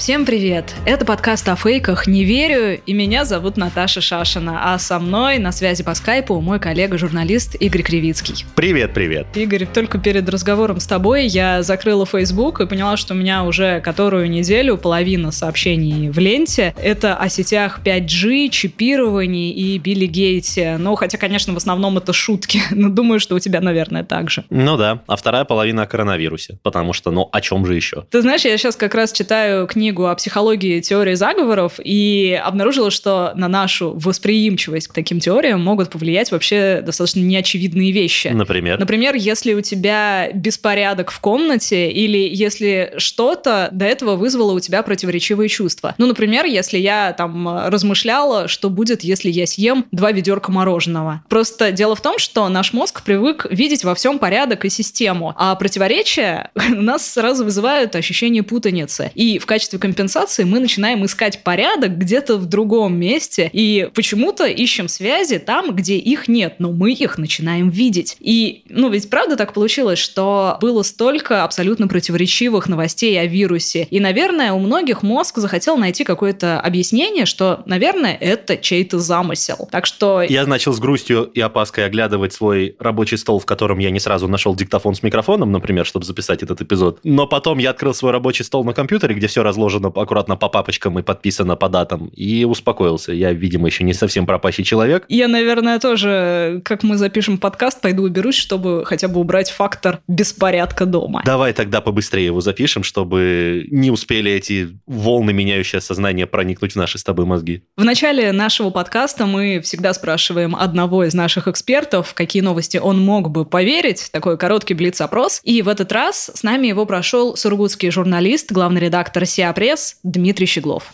Всем привет! Это подкаст о фейках «Не верю» и меня зовут Наташа Шашина, а со мной на связи по скайпу мой коллега-журналист Игорь Кривицкий. Привет, привет. Игорь, только перед разговором с тобой я закрыла Facebook и поняла, что у меня уже которую неделю половина сообщений в ленте. Это о сетях 5G, чипировании и Билли Гейте. Ну, хотя, конечно, в основном это шутки, но думаю, что у тебя, наверное, так же. Ну да, а вторая половина о коронавирусе, потому что, ну, о чем же еще? Ты знаешь, я сейчас как раз читаю книгу книгу о психологии теории заговоров и обнаружила, что на нашу восприимчивость к таким теориям могут повлиять вообще достаточно неочевидные вещи. Например? Например, если у тебя беспорядок в комнате или если что-то до этого вызвало у тебя противоречивые чувства. Ну, например, если я там размышляла, что будет, если я съем два ведерка мороженого. Просто дело в том, что наш мозг привык видеть во всем порядок и систему, а противоречия у нас сразу вызывают ощущение путаницы. И в качестве компенсации мы начинаем искать порядок где-то в другом месте, и почему-то ищем связи там, где их нет, но мы их начинаем видеть. И, ну, ведь правда так получилось, что было столько абсолютно противоречивых новостей о вирусе, и, наверное, у многих мозг захотел найти какое-то объяснение, что, наверное, это чей-то замысел. Так что... Я начал с грустью и опаской оглядывать свой рабочий стол, в котором я не сразу нашел диктофон с микрофоном, например, чтобы записать этот эпизод. Но потом я открыл свой рабочий стол на компьютере, где все разложено разложено аккуратно по папочкам и подписано по датам, и успокоился. Я, видимо, еще не совсем пропащий человек. Я, наверное, тоже, как мы запишем подкаст, пойду уберусь, чтобы хотя бы убрать фактор беспорядка дома. Давай тогда побыстрее его запишем, чтобы не успели эти волны, меняющие сознание, проникнуть в наши с тобой мозги. В начале нашего подкаста мы всегда спрашиваем одного из наших экспертов, какие новости он мог бы поверить, такой короткий блиц-опрос. И в этот раз с нами его прошел сургутский журналист, главный редактор СИА Пресс Дмитрий Щеглов.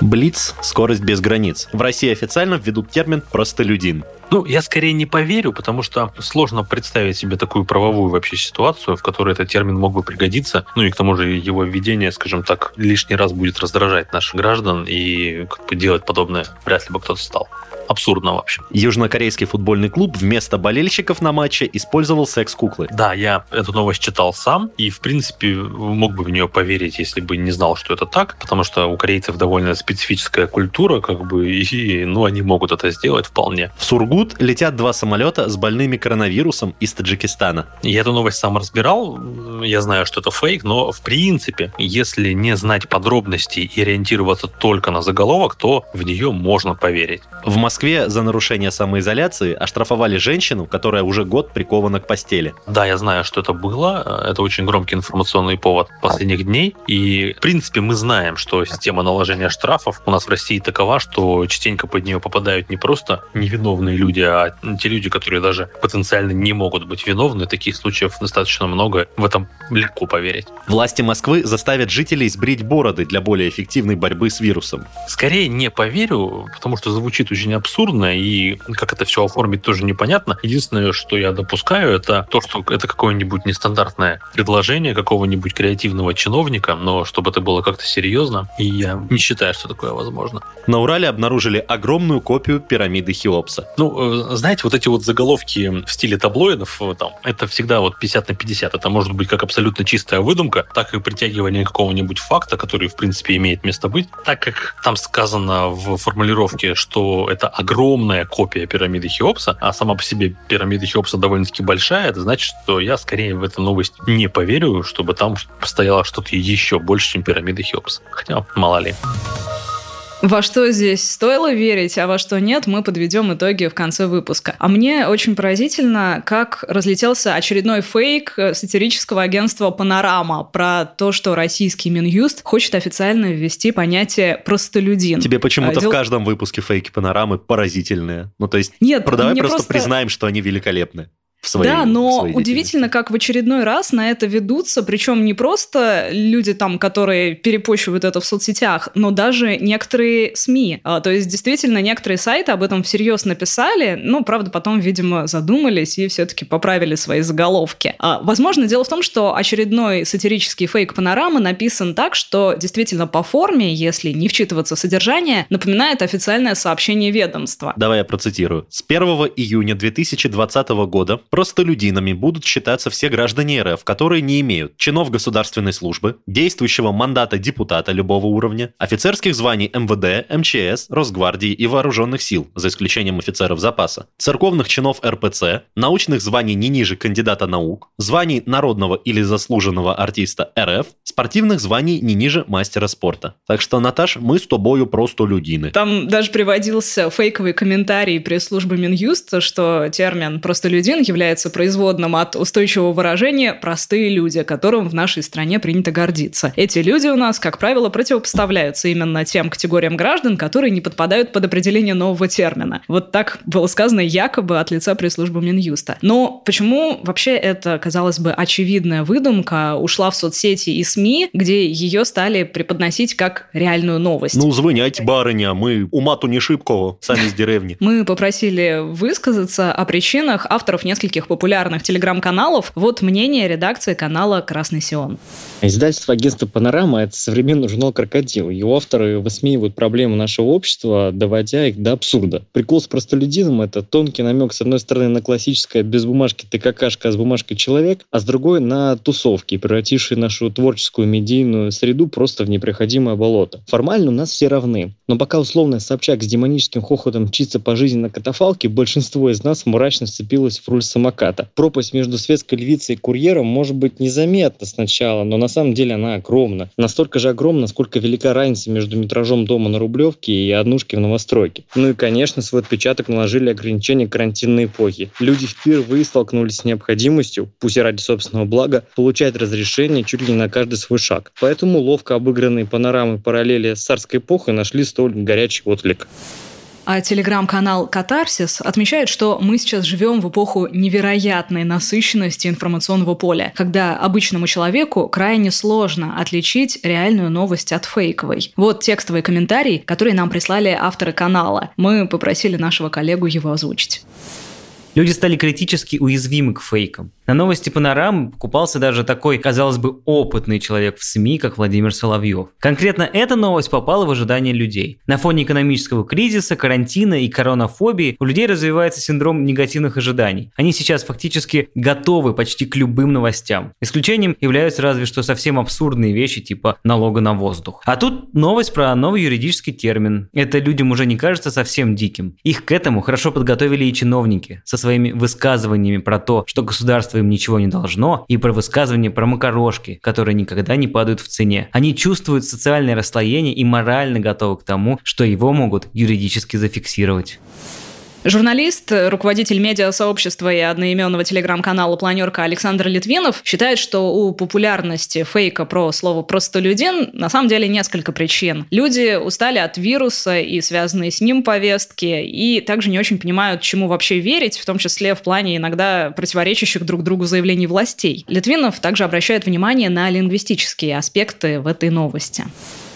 Блиц – скорость без границ. В России официально введут термин «простолюдин». Ну, я скорее не поверю, потому что сложно представить себе такую правовую вообще ситуацию, в которой этот термин мог бы пригодиться. Ну и к тому же его введение, скажем так, лишний раз будет раздражать наших граждан, и как бы делать подобное вряд ли бы кто-то стал абсурдно, в общем. Южнокорейский футбольный клуб вместо болельщиков на матче использовал секс-куклы. Да, я эту новость читал сам, и, в принципе, мог бы в нее поверить, если бы не знал, что это так, потому что у корейцев довольно специфическая культура, как бы, и, ну, они могут это сделать вполне. В Сургут летят два самолета с больными коронавирусом из Таджикистана. Я эту новость сам разбирал, я знаю, что это фейк, но, в принципе, если не знать подробностей и ориентироваться только на заголовок, то в нее можно поверить. В Москве Москве за нарушение самоизоляции оштрафовали женщину, которая уже год прикована к постели. Да, я знаю, что это было. Это очень громкий информационный повод последних дней. И, в принципе, мы знаем, что система наложения штрафов у нас в России такова, что частенько под нее попадают не просто невиновные люди, а те люди, которые даже потенциально не могут быть виновны. Таких случаев достаточно много. В этом легко поверить. Власти Москвы заставят жителей сбрить бороды для более эффективной борьбы с вирусом. Скорее не поверю, потому что звучит очень абсурдно, и как это все оформить тоже непонятно. Единственное, что я допускаю, это то, что это какое-нибудь нестандартное предложение какого-нибудь креативного чиновника, но чтобы это было как-то серьезно, и я не считаю, что такое возможно. На Урале обнаружили огромную копию пирамиды Хеопса. Ну, э, знаете, вот эти вот заголовки в стиле таблоидов, э, там, это всегда вот 50 на 50. Это может быть как абсолютно чистая выдумка, так и притягивание какого-нибудь факта, который, в принципе, имеет место быть. Так как там сказано в формулировке, что это огромная копия пирамиды Хеопса, а сама по себе пирамида Хеопса довольно-таки большая, это значит, что я скорее в эту новость не поверю, чтобы там стояло что-то еще больше, чем пирамида Хеопса. Хотя, мало ли. Во что здесь стоило верить, а во что нет, мы подведем итоги в конце выпуска. А мне очень поразительно, как разлетелся очередной фейк сатирического агентства «Панорама» про то, что российский Минюст хочет официально ввести понятие «простолюдин». Тебе почему-то Дел... в каждом выпуске фейки «Панорамы» поразительные. Ну, то есть, нет, продавай просто, просто признаем, что они великолепны. В своей Да, но своей удивительно, как в очередной раз на это ведутся, причем не просто люди там, которые перепощивают это в соцсетях, но даже некоторые СМИ. А, то есть, действительно, некоторые сайты об этом всерьез написали, ну, правда, потом, видимо, задумались и все-таки поправили свои заголовки. А, возможно, дело в том, что очередной сатирический фейк панорамы написан так, что действительно по форме, если не вчитываться в содержание, напоминает официальное сообщение ведомства. Давай я процитирую. С 1 июня 2020 года простолюдинами будут считаться все граждане РФ, которые не имеют чинов государственной службы, действующего мандата депутата любого уровня, офицерских званий МВД, МЧС, Росгвардии и Вооруженных сил, за исключением офицеров запаса, церковных чинов РПЦ, научных званий не ниже кандидата наук, званий народного или заслуженного артиста РФ, спортивных званий не ниже мастера спорта. Так что, Наташ, мы с тобою просто людины. Там даже приводился фейковый комментарий пресс-службы Минюста, что термин «простолюдин» является производным от устойчивого выражения «простые люди», которым в нашей стране принято гордиться. Эти люди у нас, как правило, противопоставляются именно тем категориям граждан, которые не подпадают под определение нового термина. Вот так было сказано якобы от лица пресс-службы Минюста. Но почему вообще это, казалось бы, очевидная выдумка ушла в соцсети и СМИ, где ее стали преподносить как реальную новость? Ну, звоняйте, барыня, мы умату не шибкого, сами из деревни. Мы попросили высказаться о причинах авторов нескольких популярных телеграм-каналов. Вот мнение редакции канала «Красный Сион». Издательство агентства «Панорама» — это современный журнал «Крокодил». Его авторы высмеивают проблемы нашего общества, доводя их до абсурда. Прикол с простолюдином — это тонкий намек, с одной стороны, на классическое без бумажки ты какашка, а с бумажкой человек, а с другой — на тусовки, превратившие нашу творческую медийную среду просто в непроходимое болото. Формально у нас все равны. Но пока условно Собчак с демоническим хохотом мчится по жизни на катафалке, большинство из нас мрачно сцепилось в руль самоката. Пропасть между светской львицей и курьером может быть незаметна сначала, но на самом деле она огромна. Настолько же огромна, насколько велика разница между метражом дома на Рублевке и однушки в новостройке. Ну и, конечно, свой отпечаток наложили ограничения карантинной эпохи. Люди впервые столкнулись с необходимостью, пусть и ради собственного блага, получать разрешение чуть ли не на каждый свой шаг. Поэтому ловко обыгранные панорамы параллели с царской эпохой нашли столь горячий отклик. А телеграм-канал «Катарсис» отмечает, что мы сейчас живем в эпоху невероятной насыщенности информационного поля, когда обычному человеку крайне сложно отличить реальную новость от фейковой. Вот текстовый комментарий, который нам прислали авторы канала. Мы попросили нашего коллегу его озвучить. Люди стали критически уязвимы к фейкам. На новости Панорамы покупался даже такой, казалось бы, опытный человек в СМИ, как Владимир Соловьев. Конкретно эта новость попала в ожидание людей. На фоне экономического кризиса, карантина и коронафобии у людей развивается синдром негативных ожиданий. Они сейчас фактически готовы почти к любым новостям. Исключением являются разве что совсем абсурдные вещи типа налога на воздух. А тут новость про новый юридический термин. Это людям уже не кажется совсем диким. Их к этому хорошо подготовили и чиновники со своими высказываниями про то, что государство им ничего не должно, и про высказывания про макарошки, которые никогда не падают в цене. Они чувствуют социальное расслоение и морально готовы к тому, что его могут юридически зафиксировать. Журналист, руководитель медиа-сообщества и одноименного телеграм-канала «Планерка» Александр Литвинов считает, что у популярности фейка про слово «простолюдин» на самом деле несколько причин. Люди устали от вируса и связанные с ним повестки, и также не очень понимают, чему вообще верить, в том числе в плане иногда противоречащих друг другу заявлений властей. Литвинов также обращает внимание на лингвистические аспекты в этой новости.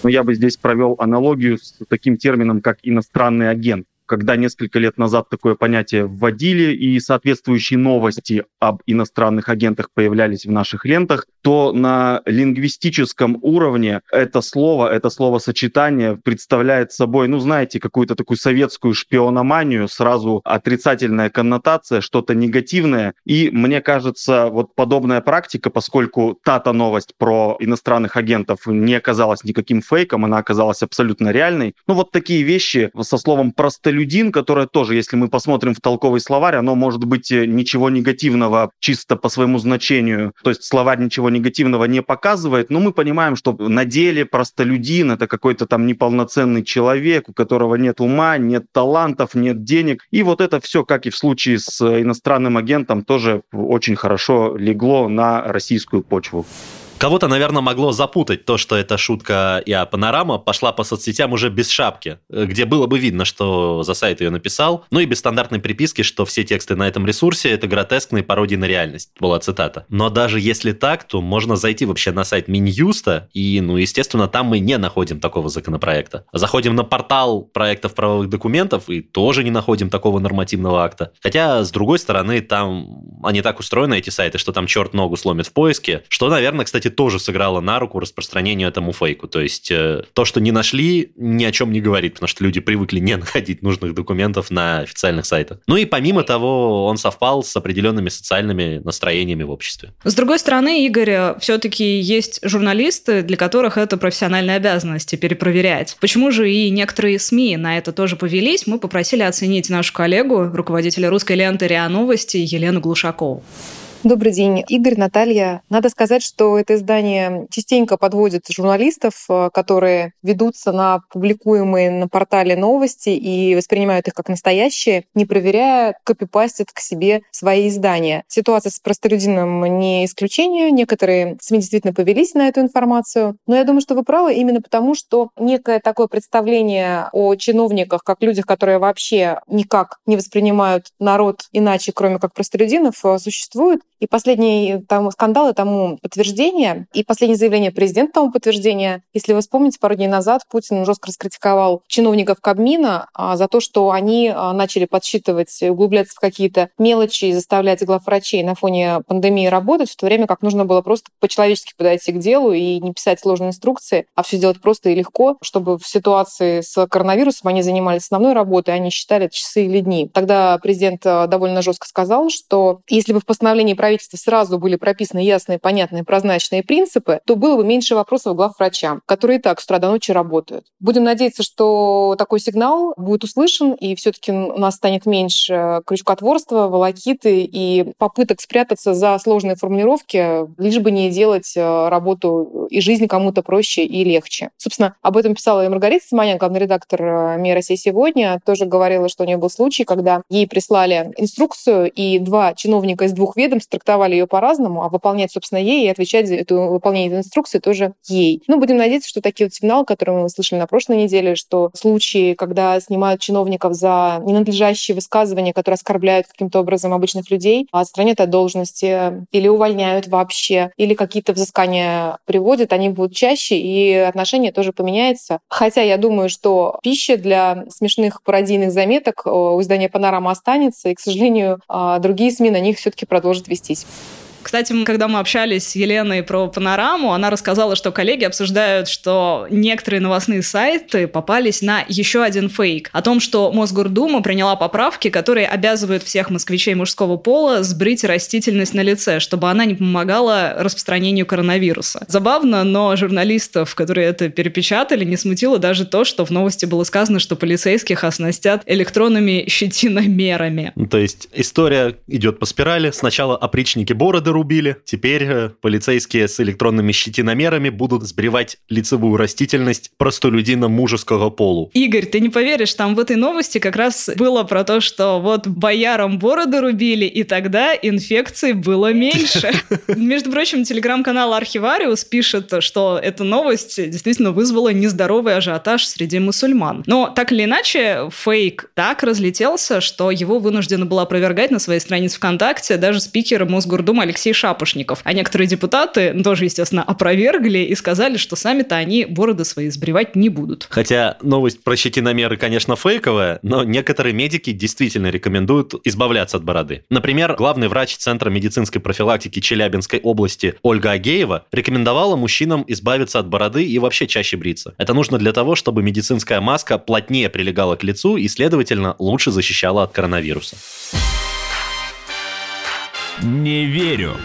Но я бы здесь провел аналогию с таким термином, как иностранный агент когда несколько лет назад такое понятие вводили и соответствующие новости об иностранных агентах появлялись в наших лентах, то на лингвистическом уровне это слово, это словосочетание представляет собой, ну, знаете, какую-то такую советскую шпиономанию, сразу отрицательная коннотация, что-то негативное. И мне кажется, вот подобная практика, поскольку та-то новость про иностранных агентов не оказалась никаким фейком, она оказалась абсолютно реальной. Ну, вот такие вещи со словом «простолюдин» которое тоже, если мы посмотрим в толковый словарь, оно может быть э, ничего негативного чисто по своему значению. То есть словарь ничего негативного не показывает, но мы понимаем, что на деле простолюдин — это какой-то там неполноценный человек, у которого нет ума, нет талантов, нет денег. И вот это все, как и в случае с иностранным агентом, тоже очень хорошо легло на российскую почву. Кого-то, наверное, могло запутать то, что это шутка и а панорама пошла по соцсетям уже без шапки, где было бы видно, что за сайт ее написал, ну и без стандартной приписки, что все тексты на этом ресурсе – это гротескные пародии на реальность, была цитата. Но даже если так, то можно зайти вообще на сайт Минюста, и, ну, естественно, там мы не находим такого законопроекта. Заходим на портал проектов правовых документов и тоже не находим такого нормативного акта. Хотя, с другой стороны, там они так устроены, эти сайты, что там черт ногу сломит в поиске, что, наверное, кстати, тоже сыграло на руку распространению этому фейку. То есть э, то, что не нашли, ни о чем не говорит, потому что люди привыкли не находить нужных документов на официальных сайтах. Ну и помимо того, он совпал с определенными социальными настроениями в обществе. С другой стороны, Игорь, все-таки есть журналисты, для которых это профессиональная обязанность перепроверять. Почему же и некоторые СМИ на это тоже повелись? Мы попросили оценить нашу коллегу, руководителя русской ленты РИА Новости Елену Глушакову. Добрый день, Игорь, Наталья. Надо сказать, что это издание частенько подводит журналистов, э, которые ведутся на публикуемые на портале новости и воспринимают их как настоящие, не проверяя, копипастят к себе свои издания. Ситуация с простолюдином не исключение. Некоторые СМИ действительно повелись на эту информацию. Но я думаю, что вы правы именно потому, что некое такое представление о чиновниках как людях, которые вообще никак не воспринимают народ иначе, кроме как простолюдинов, э, существует. И последние там, скандалы тому подтверждение, и последнее заявление президента тому подтверждение. Если вы вспомните, пару дней назад Путин жестко раскритиковал чиновников Кабмина а, за то, что они а, начали подсчитывать, углубляться в какие-то мелочи и заставлять главврачей на фоне пандемии работать, в то время как нужно было просто по-человечески подойти к делу и не писать сложные инструкции, а все делать просто и легко, чтобы в ситуации с коронавирусом они занимались основной работой, а не считали часы или дни. Тогда президент а, довольно жестко сказал, что если бы в постановлении правительства сразу были прописаны ясные, понятные, прозрачные принципы, то было бы меньше вопросов к главврачам, которые и так с утра до ночи работают. Будем надеяться, что такой сигнал будет услышан, и все таки у нас станет меньше крючкотворства, волокиты и попыток спрятаться за сложные формулировки, лишь бы не делать э, работу и жизнь кому-то проще и легче. Собственно, об этом писала и Маргарита Симонян, главный редактор э, «Мира России сегодня», тоже говорила, что у нее был случай, когда ей прислали инструкцию, и два чиновника из двух ведомств трактовали ее по-разному, а выполнять, собственно, ей и отвечать за это выполнение этой инструкции тоже ей. Ну, будем надеяться, что такие вот сигналы, которые мы слышали на прошлой неделе, что случаи, когда снимают чиновников за ненадлежащие высказывания, которые оскорбляют каким-то образом обычных людей, а отстранят от должности или увольняют вообще, или какие-то взыскания приводят, они будут чаще, и отношение тоже поменяется. Хотя я думаю, что пища для смешных пародийных заметок у издания «Панорама» останется, и, к сожалению, а, другие СМИ на них все-таки продолжит Eestis Кстати, когда мы общались с Еленой про панораму, она рассказала, что коллеги обсуждают, что некоторые новостные сайты попались на еще один фейк о том, что Мосгордума приняла поправки, которые обязывают всех москвичей мужского пола сбрить растительность на лице, чтобы она не помогала распространению коронавируса. Забавно, но журналистов, которые это перепечатали, не смутило даже то, что в новости было сказано, что полицейских оснастят электронными щетиномерами. То есть история идет по спирали. Сначала опричники бороды рубили. Теперь э, полицейские с электронными щетиномерами будут сбривать лицевую растительность простолюдинам мужеского полу. Игорь, ты не поверишь, там в этой новости как раз было про то, что вот боярам бороды рубили, и тогда инфекций было меньше. Между прочим, телеграм-канал Архивариус пишет, что эта новость действительно вызвала нездоровый ажиотаж среди мусульман. Но так или иначе, фейк так разлетелся, что его вынуждена была опровергать на своей странице ВКонтакте даже спикер Мосгордумы Алексей Алексей Шапошников. А некоторые депутаты тоже, естественно, опровергли и сказали, что сами-то они бороды свои сбривать не будут. Хотя новость про щетиномеры, конечно, фейковая, но некоторые медики действительно рекомендуют избавляться от бороды. Например, главный врач Центра медицинской профилактики Челябинской области Ольга Агеева рекомендовала мужчинам избавиться от бороды и вообще чаще бриться. Это нужно для того, чтобы медицинская маска плотнее прилегала к лицу и, следовательно, лучше защищала от коронавируса. Не верю.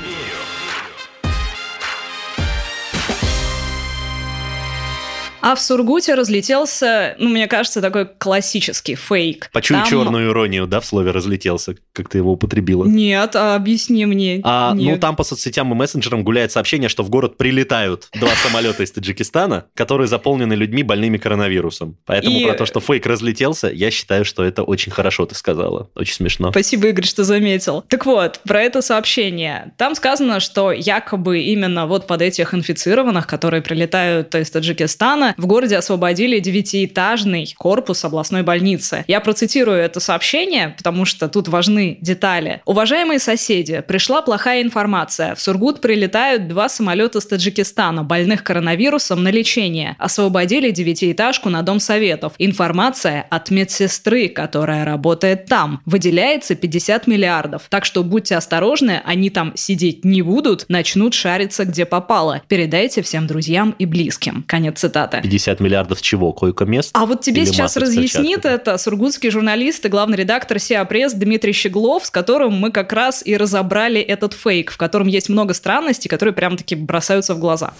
А в Сургуте разлетелся, ну, мне кажется, такой классический фейк. Почуй Там- черную иронию, да, в слове разлетелся, как ты его употребила. Нет, а объясни мне. А, ну, там по соцсетям и мессенджерам гуляет сообщение, что в город прилетают два самолета из Таджикистана, которые заполнены людьми больными коронавирусом. Поэтому И- про то, что фейк разлетелся, я считаю, что это очень хорошо ты сказала. Очень смешно. Спасибо, Игорь, что заметил. Так вот, про это сообщение. Там сказано, что якобы именно вот под этих инфицированных, которые прилетают из Таджикистана, в городе освободили девятиэтажный корпус областной больницы. Я процитирую это сообщение, потому что тут важны детали. Уважаемые соседи, пришла плохая информация. В Сургут прилетают два самолета с Таджикистана, больных коронавирусом на лечение. Освободили девятиэтажку на Дом Советов. Информация от медсестры, которая работает там. Выделяется 50 миллиардов. Так что будьте осторожны, они там сидеть не будут, начнут шариться где попало. Передайте всем друзьям и близким. Конец цитаты. 50 миллиардов чего? Койко-мест? А вот тебе Или сейчас разъяснит это сургутский журналист и главный редактор Сиа Пресс Дмитрий Щеглов, с которым мы как раз и разобрали этот фейк, в котором есть много странностей, которые прям-таки бросаются в глаза.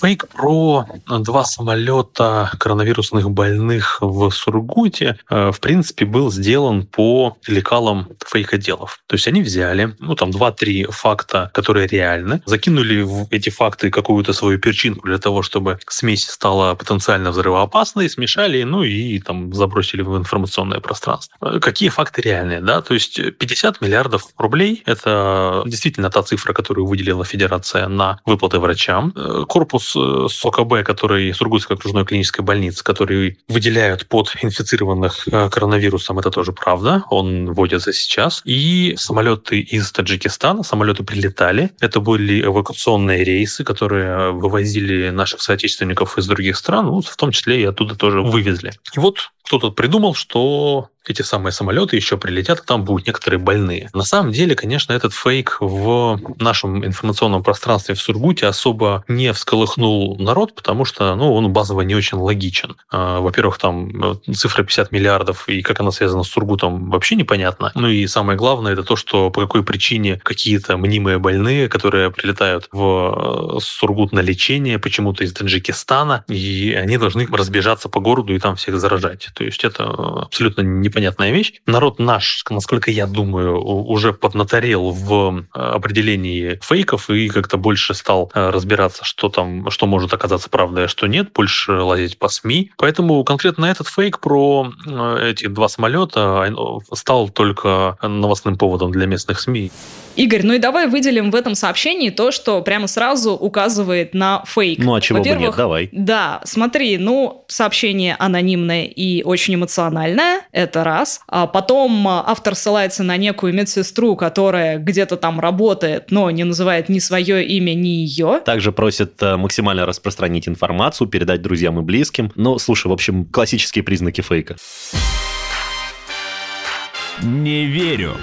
Фейк про два самолета коронавирусных больных в Сургуте, э, в принципе, был сделан по лекалам фейк-отделов. То есть они взяли, ну, там, два-три факта, которые реальны, закинули в эти факты какую-то свою перчинку для того, чтобы смесь стала потенциально взрывоопасной, смешали, ну, и там забросили в информационное пространство. Э, Какие факты реальные, да? То есть 50 миллиардов рублей – это действительно та цифра, которую выделила Федерация на выплаты врачам. Э, Корпус э, СОКБ, который Сургутской окружной клинической больницы, который выделяют под инфицированных э, коронавирусом, это тоже правда. Он вводится сейчас. И самолеты из Таджикистана, самолеты прилетали. Это были эвакуационные рейсы, которые вывозили наших соотечественников из других стран, ну, в том числе и оттуда тоже вывезли. И вот кто-то придумал, что эти самые самолеты еще прилетят, и там будут некоторые больные. На самом деле, конечно, этот фейк в нашем информационном пространстве в Сургуте особо не всколыхнул народ, потому что ну, он базово не очень логичен. А, Во-первых, там э, цифра 50 миллиардов, и как она связана с Сургутом, вообще непонятно. Ну и самое главное, это то, что по какой причине какие-то мнимые больные, которые прилетают в э, Сургут на лечение, почему-то из Таджикистана, и они должны разбежаться по городу и там всех заражать. То есть это абсолютно непонятная вещь. Народ наш, насколько я думаю, уже поднаторел в э, определении фейков и как-то больше стал э, разбираться, что там, что может оказаться правдой, а что нет, больше лазить по СМИ. Поэтому конкретно этот фейк про э, эти два самолета стал только новостным поводом для местных СМИ. Игорь, ну и давай выделим в этом сообщении то, что прямо сразу указывает на фейк. Ну, а чего бы нет, давай. Да, смотри, ну, сообщение анонимное и очень эмоциональное, это раз. А потом а, автор ссылается на некую медсестру, которая где-то там работает, но не называет ни свое имя, ни ее. Также просят э, максимально распространить информацию, передать друзьям и близким. Ну, слушай, в общем, классические признаки фейка. Не верю.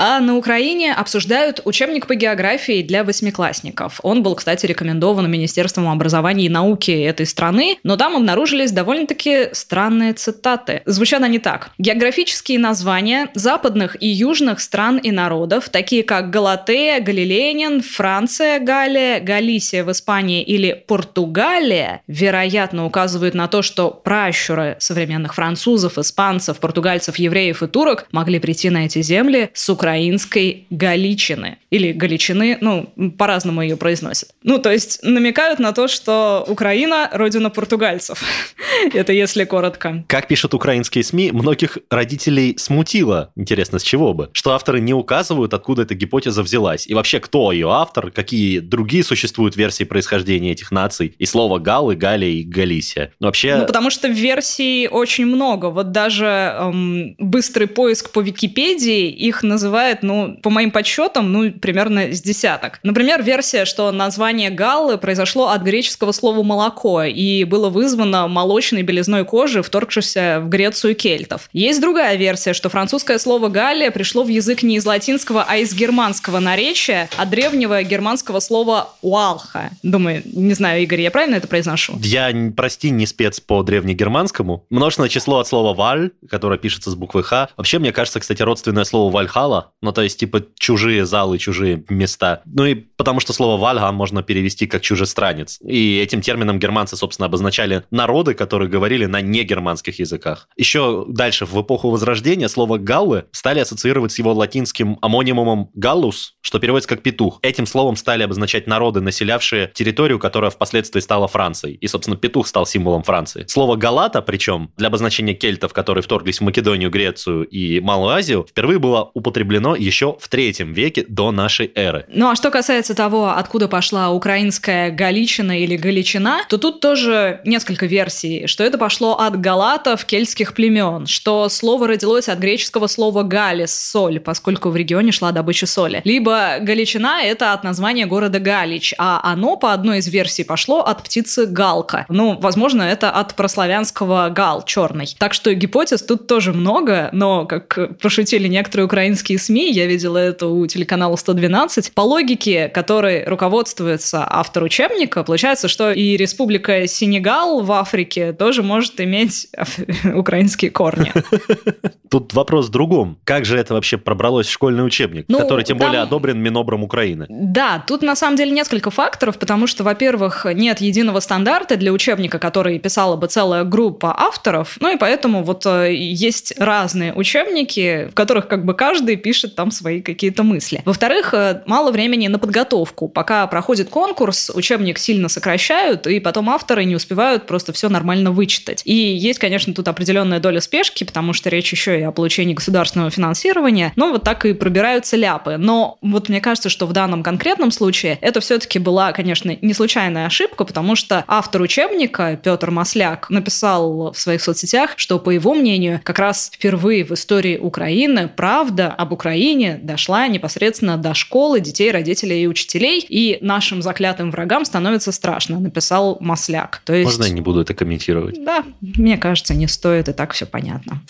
А на Украине обсуждают учебник по географии для восьмиклассников. Он был, кстати, рекомендован Министерством образования и науки этой страны, но там обнаружились довольно-таки странные цитаты. Звучат они так. Географические названия западных и южных стран и народов, такие как Галатея, Галилейнин, Франция, Галия, Галисия в Испании или Португалия, вероятно, указывают на то, что пращуры современных французов, испанцев, португальцев, евреев и турок могли прийти на эти земли с украинской Галичины. Или Галичины, ну, по-разному ее произносят. Ну, то есть намекают на то, что Украина – родина португальцев. Это если коротко. Как пишут украинские СМИ, многих родителей смутило, интересно, с чего бы, что авторы не указывают, откуда эта гипотеза взялась. И вообще, кто ее автор, какие другие существуют версии происхождения этих наций. И слово Гал, и Галия, и Галисия. Но вообще... Ну, потому что версий очень много. Вот даже эм, быстрый поиск по Википедии их называет, ну, по моим подсчетам, ну, примерно с десяток. Например, версия, что название галлы произошло от греческого слова «молоко» и было вызвано молочной белизной кожи, вторгшейся в Грецию кельтов. Есть другая версия, что французское слово «галлия» пришло в язык не из латинского, а из германского наречия, от древнего германского слова «уалха». Думаю, не знаю, Игорь, я правильно это произношу? Я, прости, не спец по древнегерманскому. Множественное число от слова «валь», которое пишется с буквы «х». Вообще, мне кажется, кстати, родственное слово «вальхала» гала. Ну, то есть, типа, чужие залы, чужие места. Ну и потому что слово «вальга» можно перевести как «чужестранец». И этим термином германцы, собственно, обозначали народы, которые говорили на негерманских языках. Еще дальше, в эпоху Возрождения, слово «галлы» стали ассоциировать с его латинским амонимумом «галлус», что переводится как «петух». Этим словом стали обозначать народы, населявшие территорию, которая впоследствии стала Францией. И, собственно, петух стал символом Франции. Слово «галата», причем, для обозначения кельтов, которые вторглись в Македонию, Грецию и Малую Азию, впервые было употреблено еще в третьем веке до нашей эры. Ну а что касается того, откуда пошла украинская Галичина или Галичина, то тут тоже несколько версий, что это пошло от галатов, кельтских племен, что слово родилось от греческого слова «галис» — соль, поскольку в регионе шла добыча соли. Либо Галичина — это от названия города Галич, а оно, по одной из версий, пошло от птицы галка. Ну, возможно, это от прославянского гал, черный. Так что гипотез тут тоже много, но, как пошутили некоторые украинские СМИ, я видела это у телеканала 112, по логике, которой руководствуется автор учебника, получается, что и республика Сенегал в Африке тоже может иметь украинские корни. Тут вопрос в другом. Как же это вообще пробралось в школьный учебник, Ну, который тем там- более одобрен Минобром Украины? Да, тут на самом деле несколько факторов, потому что, во-первых, нет единого стандарта для учебника, который писала бы целая группа авторов, ну и поэтому вот э, есть разные учебники, в которых как бы каждый пишет там свои какие-то мысли. Во-вторых, э, мало времени на подготовку. Пока проходит конкурс, учебник сильно сокращают, и потом авторы не успевают просто все нормально вычитать. И есть, конечно, тут определенная доля спешки, потому что речь еще и о получении государственного финансирования, но вот так и пробираются ляпы. Но вот мне кажется, что в данном конкретном случае это все-таки была, конечно, не случайная ошибка, потому что автор учебника Петр Масляк написал в своих соцсетях, что, по его мнению, как раз впервые в истории Украины правда об Украине дошла непосредственно до школы, детей, родителей и учителей, и нашим заклятым врагам становится страшно, написал Масляк. То есть... Можно я не буду это комментировать? Да, мне кажется, не стоит, и так все понятно.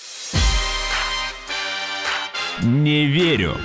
Не верю.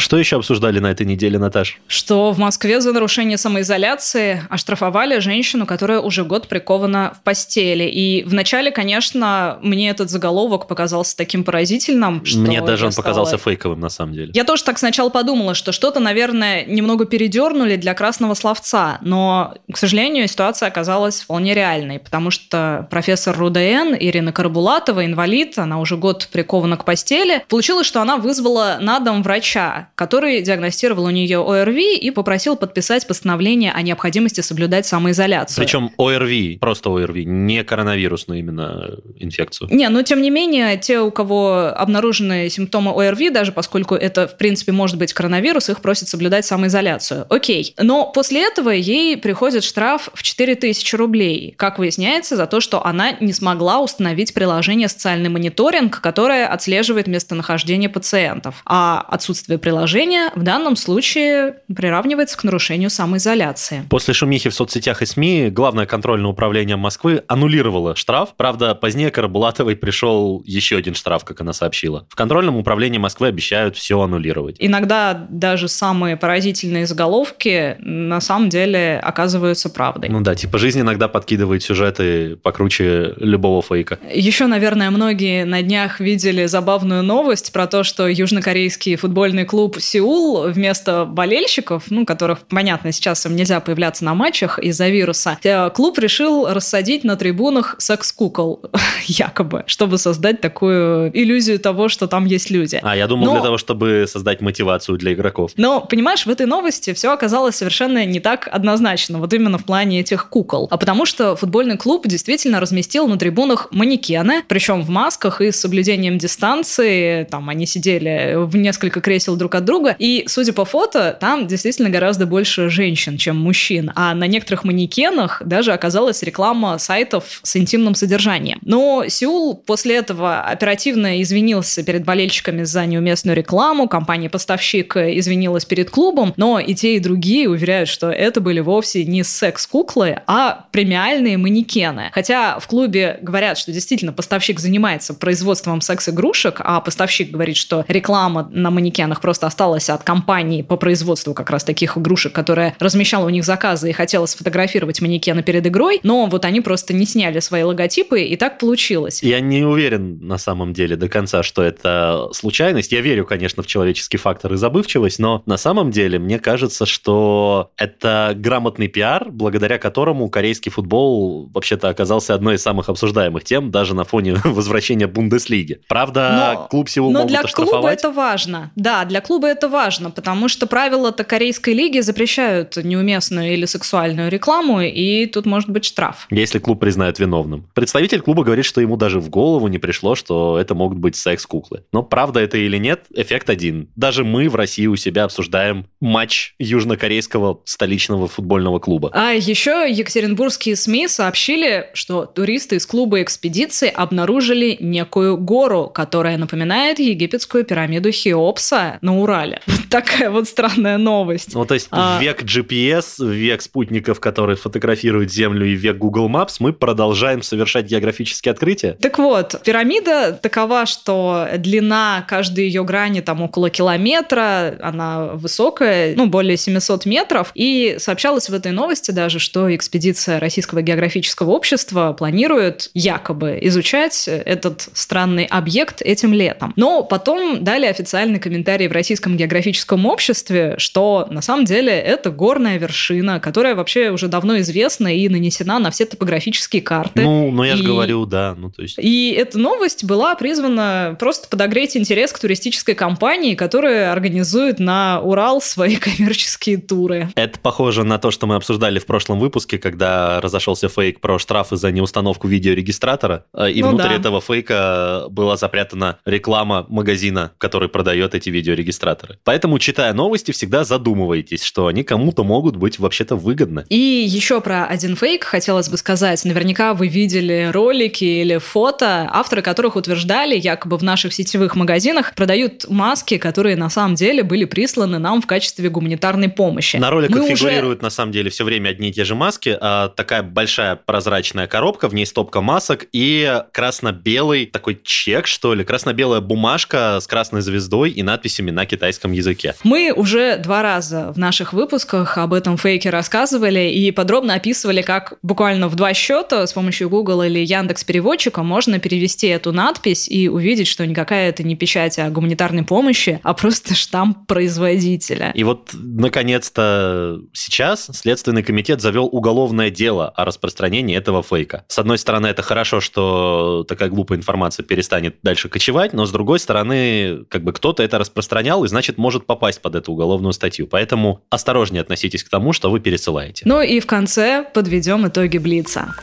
Что еще обсуждали на этой неделе, Наташ? Что в Москве за нарушение самоизоляции оштрафовали женщину, которая уже год прикована в постели. И вначале, конечно, мне этот заголовок показался таким поразительным, что Мне даже он показался стала- фейковым, на самом деле. Я тоже так сначала подумала, что что-то, наверное, немного передернули для красного словца, но, к сожалению, ситуация оказалась вполне реальной, потому что профессор РУДН Ирина Карбулатова, инвалид, она уже год прикована к постели, получилось, что она вызвала на дом врача, который диагностировал у нее ОРВИ и попросил подписать постановление о необходимости соблюдать самоизоляцию. Причем ОРВИ, просто ОРВИ, не коронавирусную именно инфекцию. Не, но тем не менее, те, у кого обнаружены симптомы ОРВИ, даже поскольку это, в принципе, может быть коронавирус, их просят соблюдать самоизоляцию. Окей. Но после этого ей приходит штраф в 4000 рублей, как выясняется, за то, что она не смогла установить приложение «Социальный мониторинг», которое отслеживает местонахождение пациентов. А отсутствие приложения в данном случае приравнивается к нарушению самоизоляции. После шумихи в соцсетях и СМИ Главное контрольное управление Москвы аннулировало штраф. Правда, позднее Карабулатовой пришел еще один штраф, как она сообщила. В контрольном управлении Москвы обещают все аннулировать. Иногда даже самые поразительные заголовки на самом деле оказываются правдой. Ну да, типа жизнь иногда подкидывает сюжеты покруче любого фейка. Еще, наверное, многие на днях видели забавную новость про то, что южнокорейский футбольный клуб Сеул вместо болельщиков, ну, которых, понятно, сейчас им нельзя появляться на матчах из-за вируса, э, клуб решил рассадить на трибунах секс-кукол, якобы, чтобы создать такую иллюзию того, что там есть люди. А, я думал, Но- для того, чтобы создать мотивацию для игроков. Но, понимаешь, в этой новости все оказалось совершенно не так однозначно, вот именно в плане этих кукол. А потому что футбольный клуб действительно разместил на трибунах манекены, причем в масках и с соблюдением дистанции. Там они сидели в несколько кресел друг от друга. И, судя по фото, там действительно гораздо больше женщин, чем мужчин. А на некоторых манекенах даже оказалась реклама сайтов с интимным содержанием. Но Сеул после этого оперативно извинился перед болельщиками за неуместную рекламу, компания-поставщик извинилась перед клубом, но и те, и другие уверяют, что это были вовсе не секс-куклы, а премиальные манекены. Хотя в клубе говорят, что действительно поставщик занимается производством секс-игрушек, а поставщик говорит, что реклама на манекенах просто осталось от компании по производству как раз таких игрушек, которая размещала у них заказы и хотела сфотографировать манекена перед игрой, но вот они просто не сняли свои логотипы, и так получилось. Я не уверен на самом деле до конца, что это случайность. Я верю, конечно, в человеческий фактор и забывчивость, но на самом деле мне кажется, что это грамотный пиар, благодаря которому корейский футбол вообще-то оказался одной из самых обсуждаемых тем, даже на фоне возвращения Бундеслиги. Правда, Но- клуб Сеул Но могут для клуба это важно. Да, для клуба это важно, потому что правила-то корейской лиги запрещают неуместную или сексуальную рекламу, и тут может быть штраф. Если клуб признает виновным. Представитель клуба говорит, что ему даже в голову не пришло, что это могут быть секс-куклы. Но правда это или нет, эффект один. Даже мы в России у себя обсуждаем матч южнокорейского столичного футбольного клуба. А еще екатеринбургские СМИ сообщили, что туристы из клуба экспедиции обнаружили некую гору, которая напоминает египетскую пирамиду Хеопса на Урале. Вот такая вот странная новость. Ну, то есть А- век GPS, век спутников, которые фотографируют Землю, и век Google Maps мы продолжаем совершать географические открытия. Так вот, пирамида такова, что длина каждой ее грани там около километра, она высокая, ну, более 700 метров, и сообщалось в этой новости даже, что экспедиция Российского географического общества планирует якобы изучать этот странный объект этим летом. Но потом дали официальный комментарий в Российском географическом обществе, что на самом деле это горная вершина, которая вообще уже давно известна и нанесена на все топографические карты. Ну, ну я же И- говорю, да. Ну, то есть... И эта новость была призвана просто подогреть интерес к туристической компании, которая организует на Урал свои коммерческие туры. Это похоже на то, что мы обсуждали в прошлом выпуске, когда разошелся фейк про штрафы за неустановку видеорегистратора, э, и Ну внутри да. этого фейка была запрятана реклама магазина, который продает эти видеорегистраторы. Поэтому, читая новости, всегда задумывайтесь, что они кому-то могут быть вообще-то выгодны. И еще про один фейк хотелось бы сказать. Наверняка вы видели ролики или фото, авторы которых утверждали, якобы в наших сетевых магазинах продают маски, которые на самом деле были присланы нам в качестве гуманитарной помощи. На роликах Мы уже- фигурируют на самом деле все время одни и те же маски, а такая большая прозрачная коробка, в ней стопка масок и красно-белый такой чек, что ли, красно-белая бумажка с красной звездой и надписями на китайском языке. Мы уже два раза в наших выпусках об этом фейке рассказывали и подробно описывали, как буквально в два счета с помощью Google или Яндекс Переводчика можно перевести эту надпись и увидеть, что никакая это не печать о гуманитарной помощи, а просто штамп производителя. И вот, наконец-то, сейчас Следственный комитет завел уголовное дело о распространении этого фейка. С одной стороны, это хорошо, что такая глупая информация перестанет дальше кочевать, но с другой стороны, как бы кто-то это распространял и, значит, может попасть под эту уголовную статью. Поэтому осторожнее относитесь к тому, что вы пересылаете. Ну и в конце подведем итоги Блица.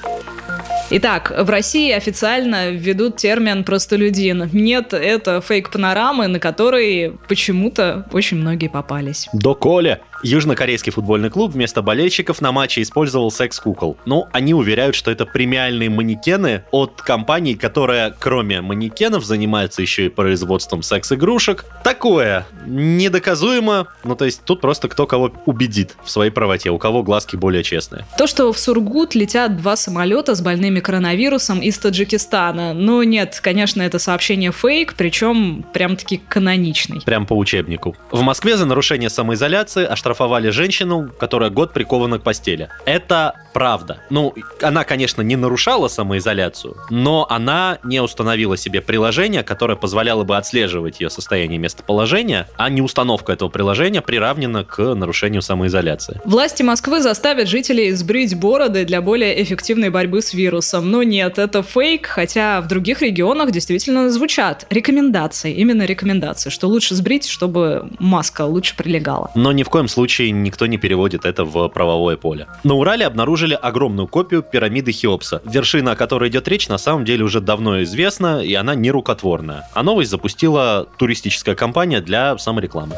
Итак, в России официально введут термин «простолюдин». Нет, это фейк-панорамы, на которые почему-то очень многие попались. До Коля. Южнокорейский футбольный клуб вместо болельщиков на матче использовал секс-кукол. Ну, они уверяют, что это премиальные манекены от компании, которая, кроме манекенов, занимается еще и производством секс-игрушек. Такое недоказуемо. Ну, то есть тут просто кто кого убедит в своей правоте, у кого глазки более честные. То, что в Сургут летят два самолета с больными коронавирусом из Таджикистана. Ну нет, конечно, это сообщение фейк, причем прям-таки каноничный. Прям по учебнику. В Москве за нарушение самоизоляции оштрафовали женщину, которая год прикована к постели. Это правда. Ну, она, конечно, не нарушала самоизоляцию, но она не установила себе приложение, которое позволяло бы отслеживать ее состояние и местоположения, а не установка этого приложения приравнена к нарушению самоизоляции. Власти Москвы заставят жителей сбрить бороды для более эффективной борьбы с вирусом. Но нет, это фейк, хотя в других регионах действительно звучат рекомендации, именно рекомендации, что лучше сбрить, чтобы маска лучше прилегала. Но ни в коем случае никто не переводит это в правовое поле. На Урале обнаружили огромную копию пирамиды Хеопса. Вершина, о которой идет речь, на самом деле уже давно известна, и она нерукотворная. А новость запустила туристическая компания для саморекламы.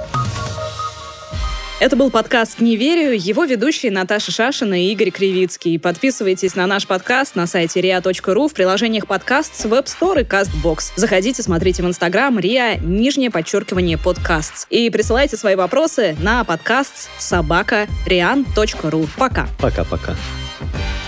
Это был подкаст «Не верю», его ведущие Наташа Шашина и Игорь Кривицкий. Подписывайтесь на наш подкаст на сайте ria.ru в приложениях подкаст с Web Store и CastBox. Заходите, смотрите в Инстаграм ria, нижнее подчеркивание подкаст. И присылайте свои вопросы на подкаст собака rian.ru. Пока. Пока-пока. Bye.